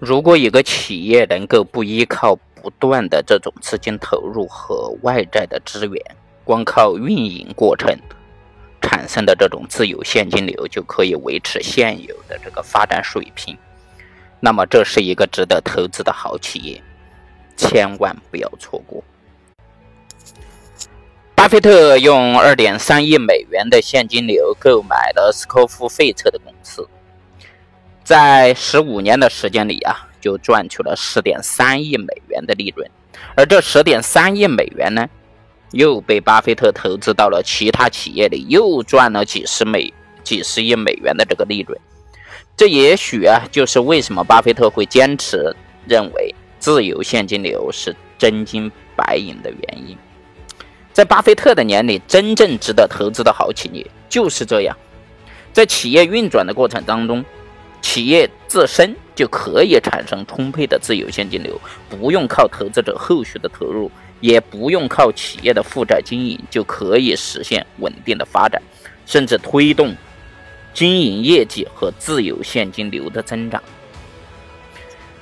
如果一个企业能够不依靠不断的这种资金投入和外在的资源，光靠运营过程产生的这种自由现金流就可以维持现有的这个发展水平，那么这是一个值得投资的好企业，千万不要错过。巴菲特用二点三亿美元的现金流购买了斯科夫费特的公司。在十五年的时间里啊，就赚取了十点三亿美元的利润，而这十点三亿美元呢，又被巴菲特投资到了其他企业里，又赚了几十美几十亿美元的这个利润。这也许啊，就是为什么巴菲特会坚持认为自由现金流是真金白银的原因。在巴菲特的眼里，真正值得投资的好企业就是这样，在企业运转的过程当中。企业自身就可以产生充沛的自由现金流，不用靠投资者后续的投入，也不用靠企业的负债经营，就可以实现稳定的发展，甚至推动经营业绩和自由现金流的增长。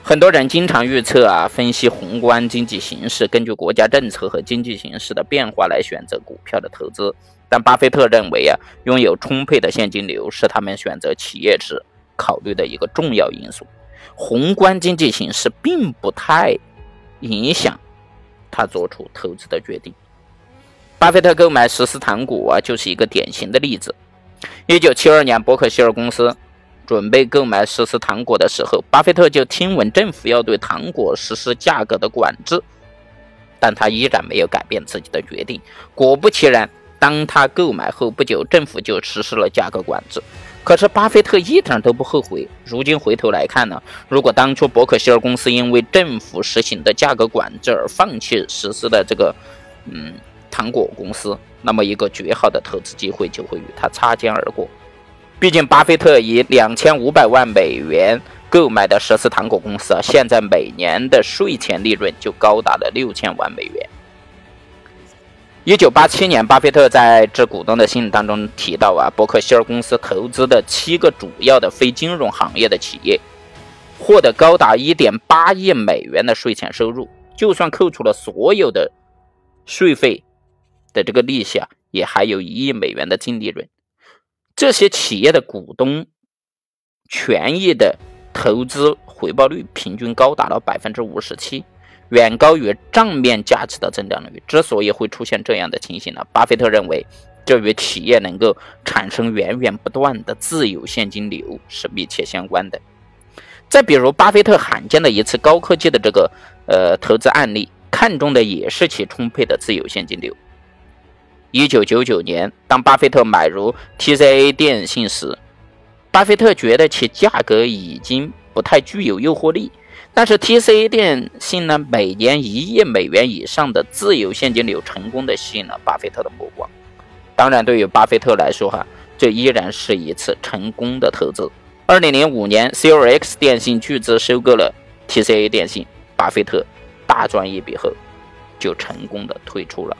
很多人经常预测啊，分析宏观经济形势，根据国家政策和经济形势的变化来选择股票的投资。但巴菲特认为啊，拥有充沛的现金流是他们选择企业时。考虑的一个重要因素，宏观经济形势并不太影响他做出投资的决定。巴菲特购买石斯坦股啊，就是一个典型的例子。一九七二年，伯克希尔公司准备购买实施糖果的时候，巴菲特就听闻政府要对糖果实施价格的管制，但他依然没有改变自己的决定。果不其然，当他购买后不久，政府就实施了价格管制。可是巴菲特一点都不后悔。如今回头来看呢，如果当初伯克希尔公司因为政府实行的价格管制而放弃实施的这个，嗯，糖果公司，那么一个绝好的投资机会就会与他擦肩而过。毕竟巴菲特以两千五百万美元购买的十斯糖果公司啊，现在每年的税前利润就高达了六千万美元。一九八七年，巴菲特在致股东的信当中提到啊，伯克希尔公司投资的七个主要的非金融行业的企业，获得高达一点八亿美元的税前收入，就算扣除了所有的税费的这个利息啊，也还有一亿美元的净利润。这些企业的股东权益的投资回报率平均高达了百分之五十七。远高于账面价值的增长率。之所以会出现这样的情形呢，巴菲特认为，这与企业能够产生源源不断的自由现金流是密切相关的。再比如，巴菲特罕见的一次高科技的这个呃投资案例，看中的也是其充沛的自由现金流。一九九九年，当巴菲特买入 TCA 电信时，巴菲特觉得其价格已经不太具有诱惑力。但是 TCA 电信呢，每年一亿美元以上的自由现金流，成功的吸引了巴菲特的目光。当然，对于巴菲特来说，哈，这依然是一次成功的投资。二零零五年，COX 电信巨资收购了 TCA 电信，巴菲特大赚一笔后，就成功的退出了。